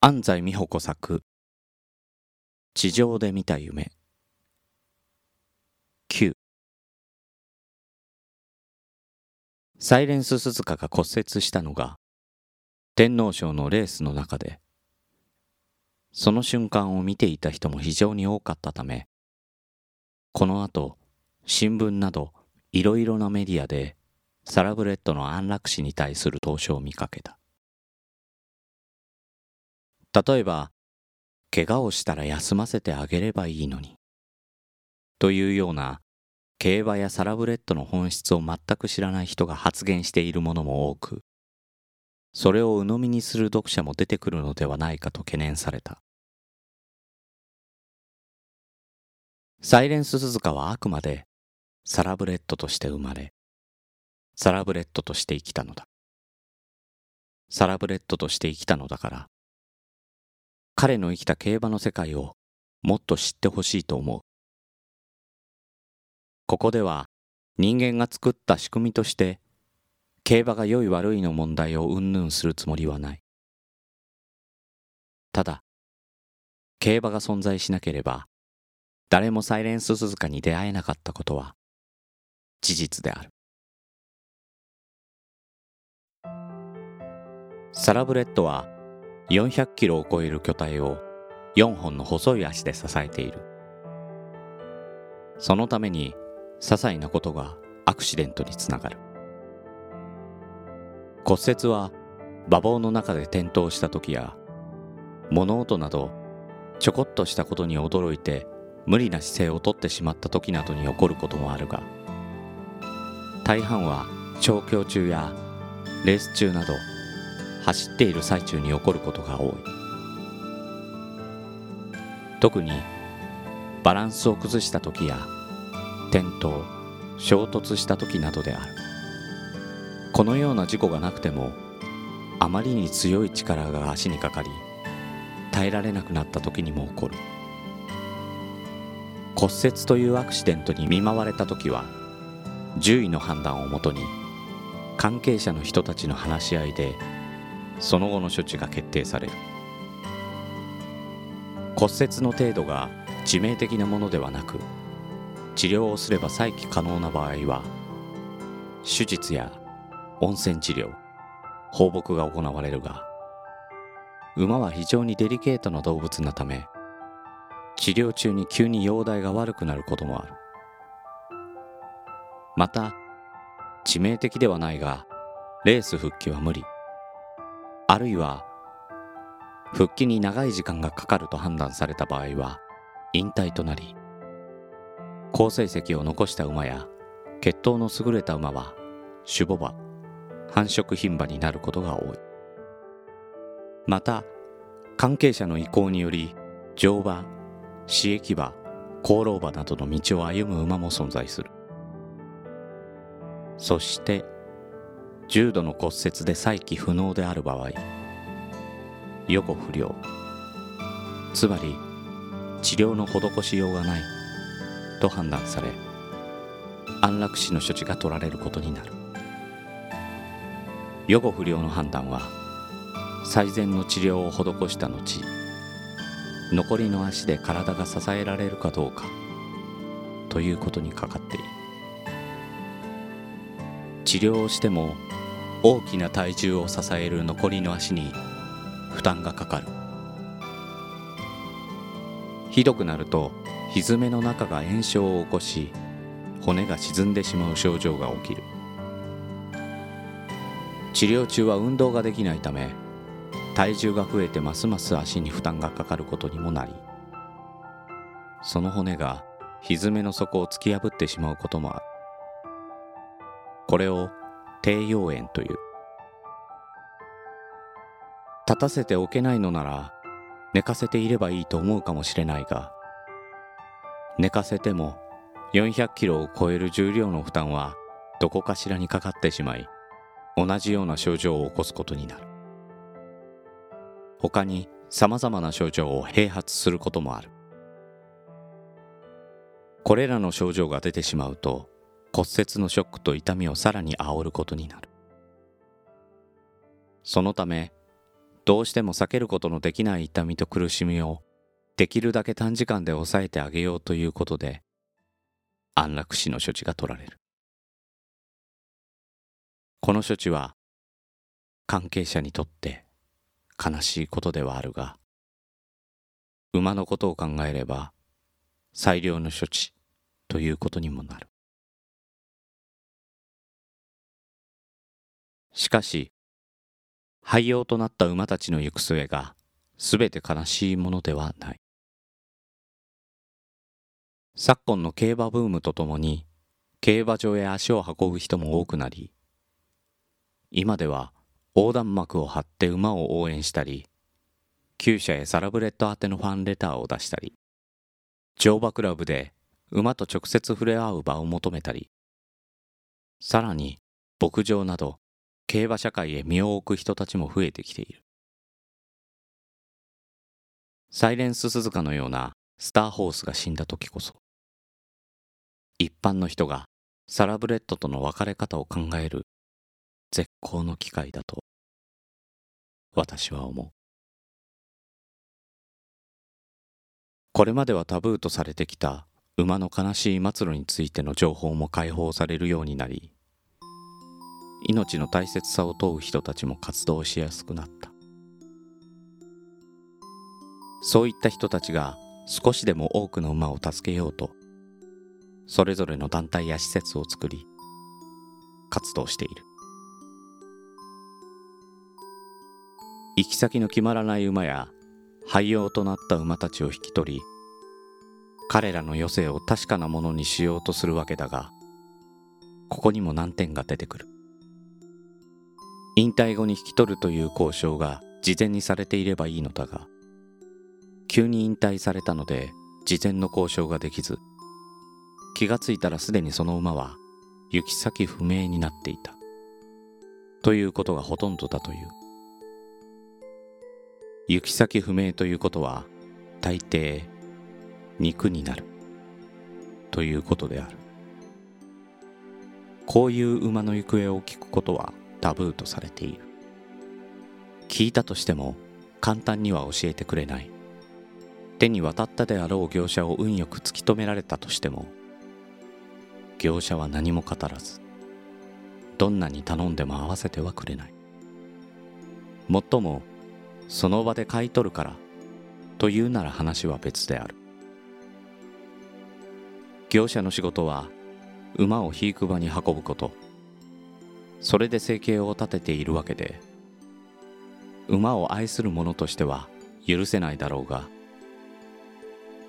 安西美穂子作。地上で見た夢。9サイレンス鈴鹿が骨折したのが天皇賞のレースの中でその瞬間を見ていた人も非常に多かったためこの後新聞などいろいろなメディアでサラブレッドの安楽死に対する投書を見かけた。例えば、怪我をしたら休ませてあげればいいのに。というような、競馬やサラブレッドの本質を全く知らない人が発言しているものも多く、それを鵜呑みにする読者も出てくるのではないかと懸念された。サイレンススズカはあくまでサラブレッドとして生まれ、サラブレッドとして生きたのだ。サラブレッドとして生きたのだから、彼の生きた競馬の世界をもっと知ってほしいと思う。ここでは人間が作った仕組みとして競馬が良い悪いの問題を云々するつもりはない。ただ、競馬が存在しなければ誰もサイレンス鈴鹿に出会えなかったことは事実である。サラブレッドは400キロを超える巨体を4本の細い足で支えている。そのために些細なことがアクシデントにつながる。骨折は馬房の中で転倒した時や物音などちょこっとしたことに驚いて無理な姿勢をとってしまった時などに起こることもあるが大半は調教中やレース中など走っている最中に起こることが多い。特にバランスを崩した時や転倒衝突した時などである。このような事故がなくてもあまりに強い力が足にかかり耐えられなくなった時にも起こる。骨折というアクシデントに見舞われた時は獣医の判断をもとに関係者の人たちの話し合いでその後の処置が決定される。骨折の程度が致命的なものではなく治療をすれば再起可能な場合は手術や温泉治療放牧が行われるが馬は非常にデリケートな動物なため治療中に急に容体が悪くなることもある。また致命的ではないがレース復帰は無理。あるいは復帰に長い時間がかかると判断された場合は引退となり好成績を残した馬や血統の優れた馬は種母馬繁殖牝馬になることが多い。また関係者の意向により乗馬刺激馬功労馬などの道を歩む馬も存在する。そして重度の骨折で再起不能である場合予後不良つまり治療の施しようがないと判断され安楽死の処置が取られることになる。予後不良の判断は最善の治療を施した後残りの足で体が支えられるかどうかということにかかっている。治療をしても大きな体重を支える残りの足に負担がかかる。ひどくなると蹄の中が炎症を起こし骨が沈んでしまう症状が起きる。治療中は運動ができないため体重が増えてますます足に負担がかかることにもなりその骨が蹄の底を突き破ってしまうこともある。これを低用炎という。立たせておけないのなら寝かせていればいいと思うかもしれないが寝かせても400キロを超える重量の負担はどこかしらにかかってしまい同じような症状を起こすことになる。他に様々な症状を併発することもある。これらの症状が出てしまうと骨折のショックと痛みをさらに煽ることになる。そのためどうしても避けることのできない痛みと苦しみをできるだけ短時間で抑えてあげようということで安楽死の処置が取られる。この処置は関係者にとって悲しいことではあるが馬のことを考えれば最良の処置ということにもなる。しかし廃用となった馬たちの行く末がすべて悲しいものではない。昨今の競馬ブームとともに競馬場へ足を運ぶ人も多くなり今では横断幕を張って馬を応援したり厩舎へサラブレッド宛てのファンレターを出したり乗馬クラブで馬と直接触れ合う場を求めたりさらに牧場など競馬社会へ身を置く人たちも増えてきている。サイレンス鈴鹿のようなスターホースが死んだ時こそ一般の人がサラブレッドとの別れ方を考える絶好の機会だと私は思う。これまではタブーとされてきた馬の悲しい末路についての情報も解放されるようになり命の大切さを問う人たちも活動しやすくなった。そういった人たちが少しでも多くの馬を助けようとそれぞれの団体や施設を作り活動している。行き先の決まらない馬や廃用となった馬たちを引き取り彼らの余生を確かなものにしようとするわけだがここにも難点が出てくる。引退後に引き取るという交渉が事前にされていればいいのだが急に引退されたので事前の交渉ができず気がついたらすでにその馬は行き先不明になっていた。ということがほとんどだという。行き先不明ということは大抵肉になる。ということである。こういう馬の行方を聞くことはタブーとされている。聞いたとしても簡単には教えてくれない。手に渡ったであろう業者を運よく突き止められたとしても業者は何も語らずどんなに頼んでも合わせてはくれない。もっともその場で買い取るからというなら話は別である。業者の仕事は馬を肥育場に運ぶこと。それで生計を立てているわけで馬を愛する者としては許せないだろうが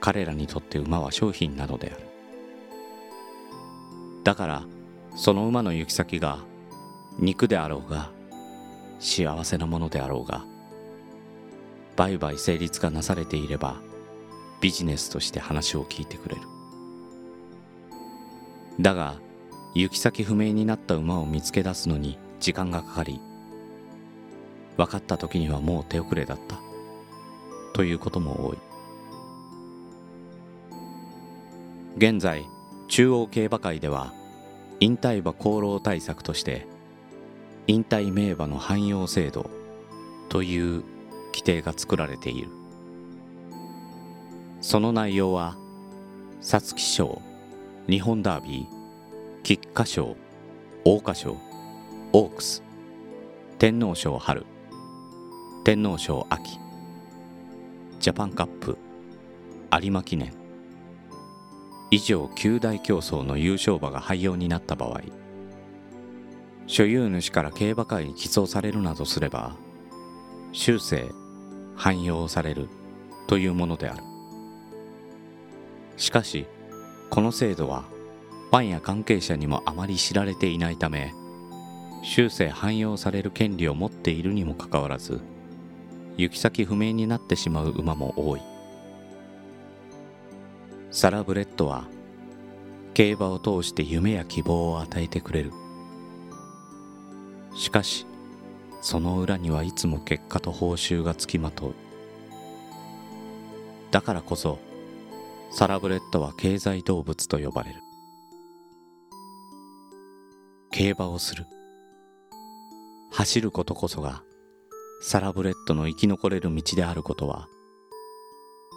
彼らにとって馬は商品なのである。だからその馬の行き先が肉であろうが幸せなものであろうが売買成立がなされていればビジネスとして話を聞いてくれる。だが行き先不明になった馬を見つけ出すのに時間がかかり分かった時にはもう手遅れだったということも多い。現在中央競馬会では引退馬功労対策として引退名馬の汎用制度という規定が作られている。その内容は皐月賞日本ダービー菊花賞桜花賞オークス天皇賞春天皇賞秋ジャパンカップ有馬記念。以上9大競争の優勝馬が廃用になった場合所有主から競馬会に寄贈されるなどすれば終生汎用されるというものである。しかしこの制度はファンや関係者にもあまり知られていないため終生汎用される権利を持っているにもかかわらず行き先不明になってしまう馬も多い。サラブレッドは競馬を通して夢や希望を与えてくれる。しかしその裏にはいつも結果と報酬がつきまとう。だからこそサラブレッドは経済動物と呼ばれる。競馬をする。走ることこそがサラブレッドの生き残れる道であることは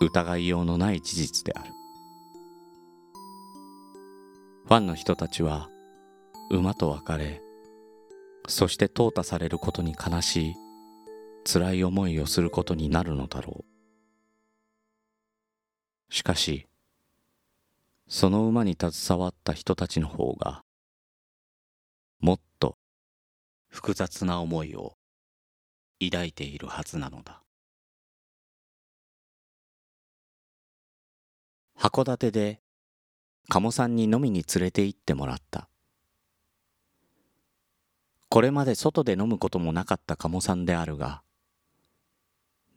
疑いようのない事実である。ファンの人たちは馬と別れそして淘汰されることに悲しい辛い思いをすることになるのだろう。しかしその馬に携わった人たちの方がもっと複雑な思いを抱いているはずなのだ。函館で鴨さんに飲みに連れて行ってもらった。これまで外で飲むこともなかった鴨さんであるが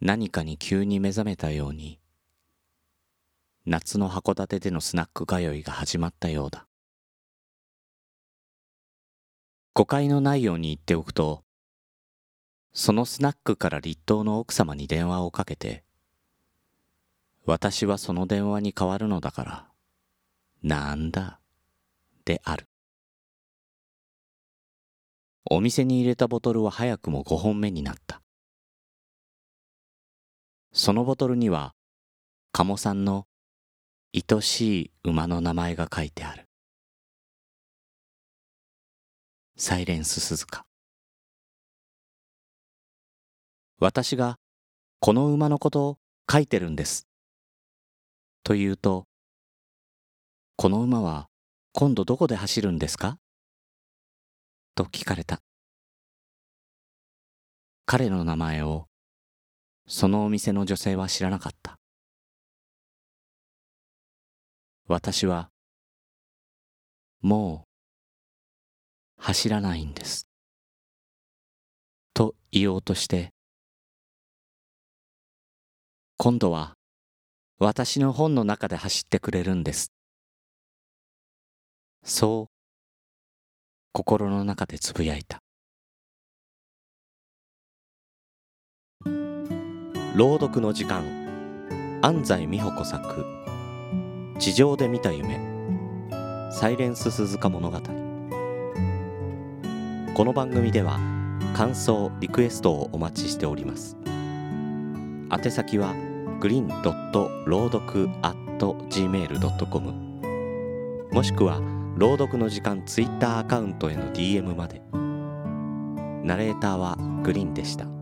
何かに急に目覚めたように夏の函館でのスナック通いが始まったようだ。誤解のないように言っておくとそのスナックから立東の奥様に電話をかけて、私はその電話に変わるのだから、なんだ、である。お店に入れたボトルは早くも5本目になった。そのボトルには、鴨さんの愛しい馬の名前が書いてある。サイレンス鈴鹿。私がこの馬のことを書いてるんです。と言うと、この馬は今度どこで走るんですか？と聞かれた。彼の名前をそのお店の女性は知らなかった。私はもう走らないんです。と言おうとして今度は私の本の中で走ってくれるんです。そう心の中でつぶやいた。朗読の時間安西美穂子作地上で見た夢サイレンス鈴鹿物語この番組では感想リクエストをお待ちしております。宛先はグリーンドット朗読 gmail.com もしくは朗読の時間ツイッターアカウントへの DM まで。ナレーターはグリーンでした。